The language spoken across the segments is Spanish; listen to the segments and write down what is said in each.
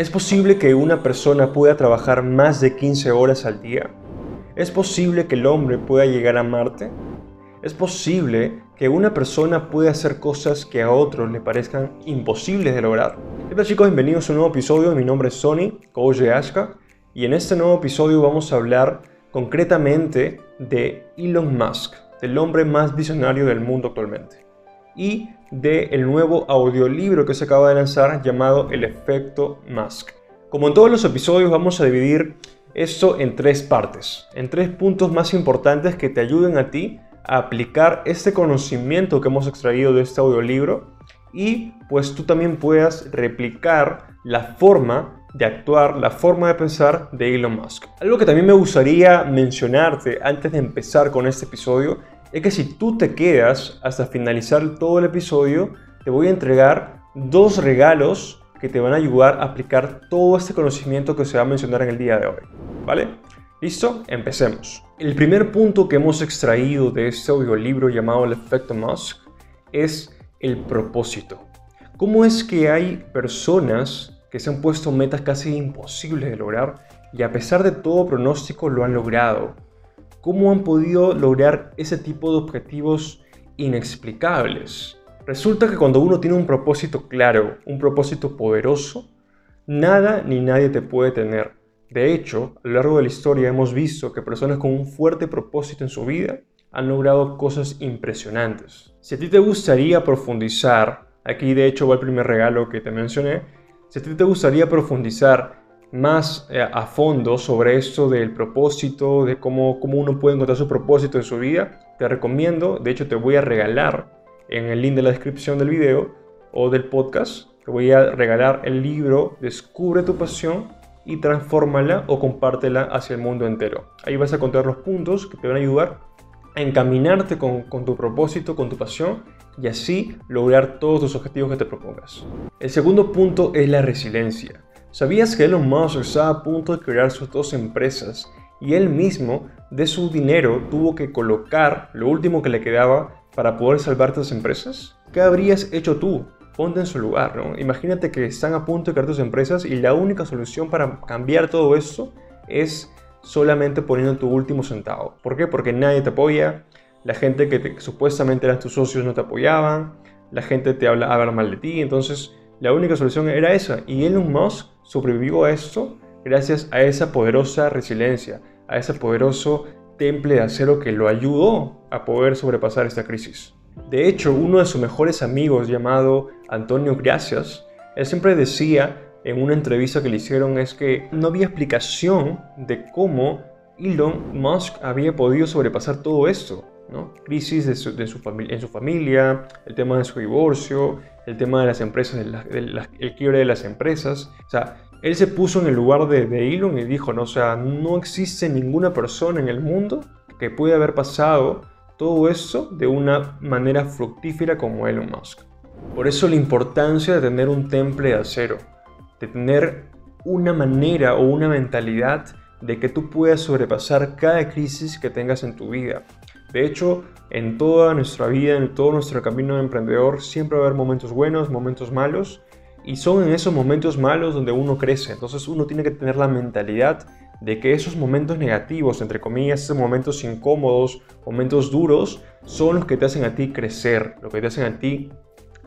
¿Es posible que una persona pueda trabajar más de 15 horas al día? ¿Es posible que el hombre pueda llegar a Marte? ¿Es posible que una persona pueda hacer cosas que a otros le parezcan imposibles de lograr? Hola chicos, bienvenidos a un nuevo episodio. Mi nombre es Sony, coach de Ashka, y en este nuevo episodio vamos a hablar concretamente de Elon Musk, el hombre más visionario del mundo actualmente, y del el nuevo audiolibro que se acaba de lanzar llamado El efecto Musk. Como en todos los episodios vamos a dividir esto en tres partes, en tres puntos más importantes que te ayuden a ti a aplicar este conocimiento que hemos extraído de este audiolibro y pues tú también puedas replicar la forma de actuar, la forma de pensar de Elon Musk. Algo que también me gustaría mencionarte antes de empezar con este episodio es que si tú te quedas hasta finalizar todo el episodio, te voy a entregar dos regalos que te van a ayudar a aplicar todo este conocimiento que se va a mencionar en el día de hoy. ¿Vale? ¿Listo? Empecemos. El primer punto que hemos extraído de este audiolibro llamado El efecto Musk es el propósito. ¿Cómo es que hay personas que se han puesto metas casi imposibles de lograr y a pesar de todo pronóstico lo han logrado? ¿Cómo han podido lograr ese tipo de objetivos inexplicables? Resulta que cuando uno tiene un propósito claro, un propósito poderoso, nada ni nadie te puede tener. De hecho, a lo largo de la historia hemos visto que personas con un fuerte propósito en su vida han logrado cosas impresionantes. Si a ti te gustaría profundizar, aquí de hecho va el primer regalo que te mencioné, si a ti te gustaría profundizar más eh, a fondo sobre esto del propósito, de cómo, cómo uno puede encontrar su propósito en su vida, te recomiendo, de hecho te voy a regalar en el link de la descripción del video o del podcast, te voy a regalar el libro Descubre tu pasión y transfórmala o compártela hacia el mundo entero. Ahí vas a encontrar los puntos que te van a ayudar a encaminarte con, con tu propósito, con tu pasión y así lograr todos los objetivos que te propongas. El segundo punto es la resiliencia. ¿Sabías que Elon Musk estaba a punto de crear sus dos empresas y él mismo de su dinero tuvo que colocar lo último que le quedaba para poder salvar tus empresas? ¿Qué habrías hecho tú? Ponte en su lugar, ¿no? Imagínate que están a punto de crear tus empresas y la única solución para cambiar todo esto es solamente poniendo tu último centavo. ¿Por qué? Porque nadie te apoya, la gente que, supuestamente eran tus socios no te apoyaban, la gente te habla, habla mal de ti, entonces la única solución era esa. Y Elon Musk sobrevivió a esto gracias a esa poderosa resiliencia, a ese poderoso temple de acero que lo ayudó a poder sobrepasar esta crisis. De hecho, uno de sus mejores amigos llamado Antonio Gracias, él siempre decía en una entrevista que le hicieron es que no había explicación de cómo Elon Musk había podido sobrepasar todo esto. Crisis de su, en su familia, el tema de su divorcio, el tema de las empresas, el quiebre de las empresas. O sea, él se puso en el lugar de, de, Elon y dijo, no, o sea, no existe ninguna persona en el mundo que pueda haber pasado todo esto de una manera fructífera como Elon Musk. Por eso la importancia de tener un temple de acero, de tener una manera o una mentalidad de que tú puedas sobrepasar cada crisis que tengas en tu vida. De hecho, en toda nuestra vida, en todo nuestro camino de emprendedor, siempre va a haber momentos buenos, momentos malos, y son en esos momentos malos donde uno crece. Entonces uno tiene que tener la mentalidad de que esos momentos negativos, entre comillas, esos momentos incómodos, momentos duros, son los que te hacen a ti crecer, lo que te hacen a ti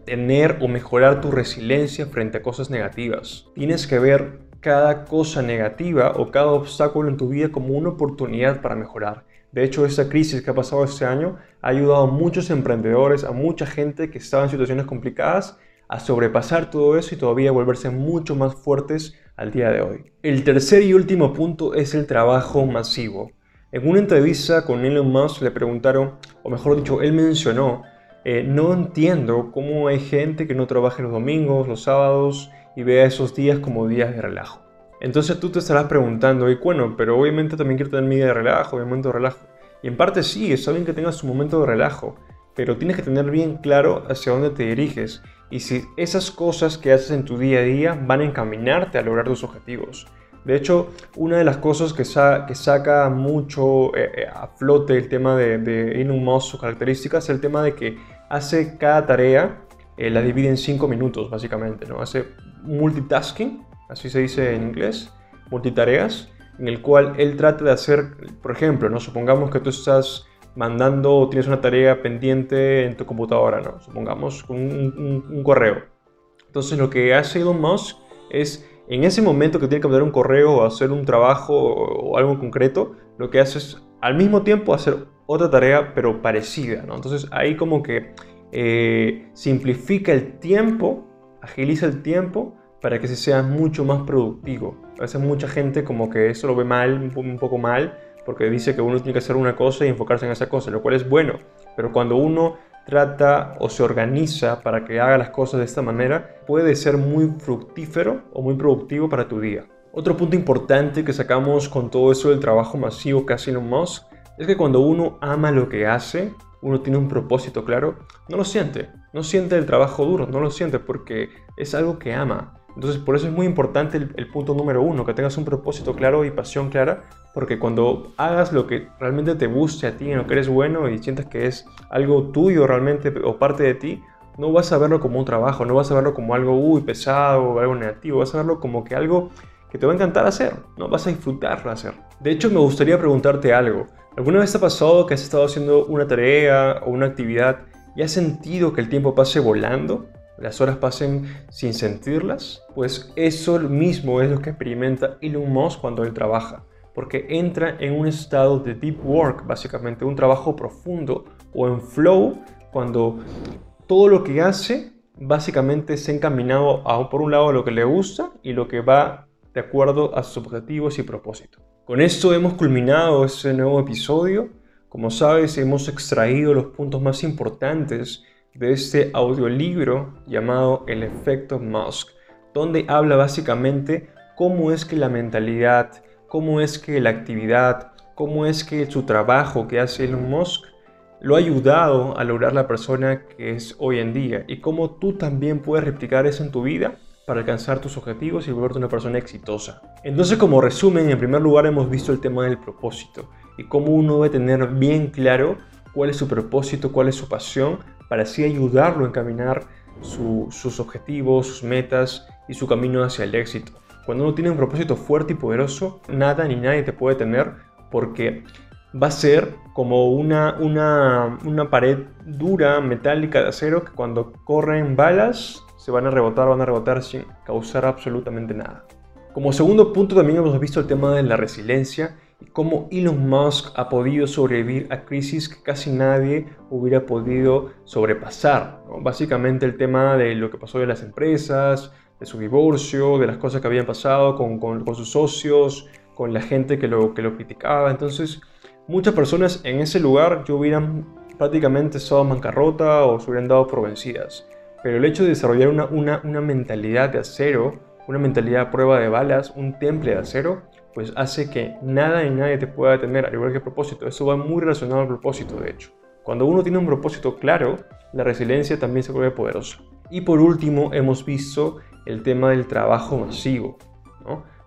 tener o mejorar tu resiliencia frente a cosas negativas. Tienes que ver cada cosa negativa o cada obstáculo en tu vida como una oportunidad para mejorar. De hecho, esta crisis que ha pasado este año ha ayudado a muchos emprendedores, a mucha gente que estaba en situaciones complicadas a sobrepasar todo eso y todavía volverse mucho más fuertes al día de hoy. El tercer y último punto es el trabajo masivo. En una entrevista con Elon Musk le preguntaron, o mejor dicho, él mencionó, eh, no entiendo cómo hay gente que no trabaje los domingos, los sábados y vea esos días como días de relajo. Entonces tú te estarás preguntando, y bueno, pero obviamente también quiero tener mi día de relajo, mi momento de relajo. Y en parte sí, está bien que tengas tu momento de relajo, pero tienes que tener bien claro hacia dónde te diriges y si esas cosas que haces en tu día a día van a encaminarte a lograr tus objetivos. De hecho, una de las cosas que, saca mucho eh, eh, a flote el tema de, de Elon Musk, sus características, es el tema de que hace cada tarea, eh, la divide en 5 minutos básicamente, ¿no? Hace multitasking así se dice en inglés, multitareas, en el cual él trata de hacer, por ejemplo, ¿no? supongamos que tú estás mandando o tienes una tarea pendiente en tu computadora, ¿no? supongamos un, un correo. Entonces lo que hace Elon Musk es en ese momento que tiene que mandar un correo o hacer un trabajo o algo concreto, lo que hace es al mismo tiempo hacer otra tarea pero parecida, ¿no? Entonces ahí como que eh, simplifica el tiempo, agiliza el tiempo para que se sea mucho más productivo. A veces mucha gente como que eso lo ve mal, un poco mal, porque dice que uno tiene que hacer una cosa y enfocarse en esa cosa, lo cual es bueno, pero cuando uno trata o se organiza para que haga las cosas de esta manera, puede ser muy fructífero o muy productivo para tu día. Otro punto importante que sacamos con todo eso del trabajo masivo que hace Elon Musk es que cuando uno ama lo que hace, uno tiene un propósito claro, no lo siente. No siente el trabajo duro, no lo siente porque es algo que ama. Entonces por eso es muy importante el, punto número uno, que tengas un propósito claro y pasión clara, porque cuando hagas lo que realmente te guste a ti, en lo que eres bueno y sientas que es algo tuyo realmente o parte de ti, no vas a verlo como un trabajo, no vas a verlo como algo uy, pesado o algo negativo, vas a verlo como que algo que te va a encantar hacer, ¿no? Vas a disfrutarlo hacer. De hecho, me gustaría preguntarte algo. ¿Alguna vez te ha pasado que has estado haciendo una tarea o una actividad y has sentido que el tiempo pase volando? Las horas pasen sin sentirlas? Pues eso mismo es lo que experimenta Elon Musk cuando él trabaja, porque entra en un estado de deep work, básicamente un trabajo profundo o en flow, cuando todo lo que hace básicamente se ha encaminado a, por un lado a lo que le gusta y lo que va de acuerdo a sus objetivos y propósitos. Con esto hemos culminado este nuevo episodio. Como sabes, hemos extraído los puntos más importantes de este audiolibro llamado El efecto Musk, donde habla básicamente cómo es que la mentalidad, cómo es que la actividad, cómo es que su trabajo que hace Elon Musk lo ha ayudado a lograr la persona que es hoy en día y cómo tú también puedes replicar eso en tu vida para alcanzar tus objetivos y volverte una persona exitosa. Entonces, como resumen, en primer lugar hemos visto el tema del propósito y cómo uno debe tener bien claro cuál es su propósito, cuál es su pasión, para así ayudarlo a encaminar sus objetivos, sus metas y su camino hacia el éxito. Cuando uno tiene un propósito fuerte y poderoso, nada ni nadie te puede tener porque va a ser como una, una, una pared dura, metálica de acero que cuando corren balas se van a rebotar, van a rebotar sin causar absolutamente nada. Como segundo punto también hemos visto el tema de la resiliencia cómo Elon Musk ha podido sobrevivir a crisis que casi nadie hubiera podido sobrepasar. Básicamente el tema de lo que pasó de las empresas, de su divorcio, de las cosas que habían pasado con, con, sus socios, con la gente que lo, que lo criticaba. Entonces, muchas personas en ese lugar yo hubieran prácticamente estado bancarrota o se hubieran dado por vencidas. Pero el hecho de desarrollar una, una, una mentalidad de acero, una mentalidad a prueba de balas, un temple de acero, pues hace que nada ni nadie te pueda detener, al igual que el propósito. Eso va muy relacionado al propósito, de hecho. Cuando uno tiene un propósito claro, la resiliencia también se vuelve poderosa. Y por último, hemos visto el tema del trabajo masivo.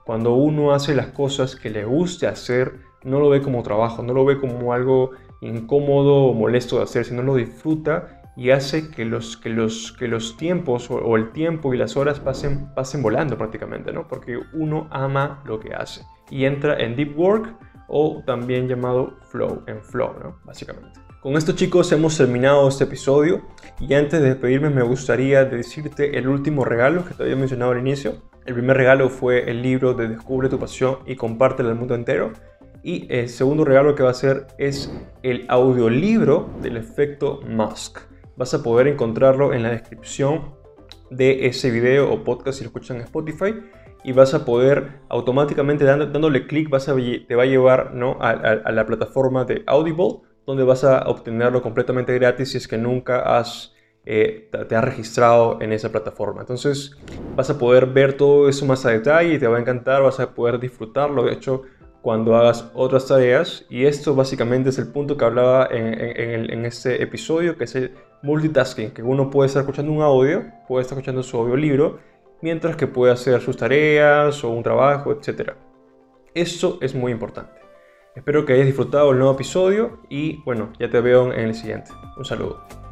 Cuando uno hace las cosas que le guste hacer, no lo ve como trabajo, no lo ve como algo incómodo o molesto de hacer, sino lo disfruta y hace que los, que los, que los tiempos o, el tiempo y las horas pasen, pasen volando prácticamente, ¿no? Porque uno ama lo que hace y entra en deep work o también llamado flow, en flow, ¿no? Básicamente. Con esto chicos hemos terminado este episodio y antes de despedirme me gustaría decirte el último regalo que te había mencionado al inicio. El primer regalo fue el libro de Descubre tu pasión y compártelo al mundo entero. Y el segundo regalo que va a ser es el audiolibro del efecto Musk vas a poder encontrarlo en la descripción de ese video o podcast si lo escuchan en Spotify y vas a poder automáticamente dándole clic vas a, te va a llevar ¿no? a, la plataforma de Audible donde vas a obtenerlo completamente gratis si es que nunca has eh, te has registrado en esa plataforma. Entonces vas a poder ver todo eso más a detalle y te va a encantar, vas a poder disfrutarlo. De hecho, cuando hagas otras tareas. Y esto básicamente es el punto que hablaba en, este episodio, que es el multitasking, que uno puede estar escuchando un audio, puede estar escuchando su audiolibro, mientras que puede hacer sus tareas o un trabajo, etc. Eso es muy importante. Espero que hayas disfrutado el nuevo episodio y bueno, ya te veo en el siguiente. Un saludo.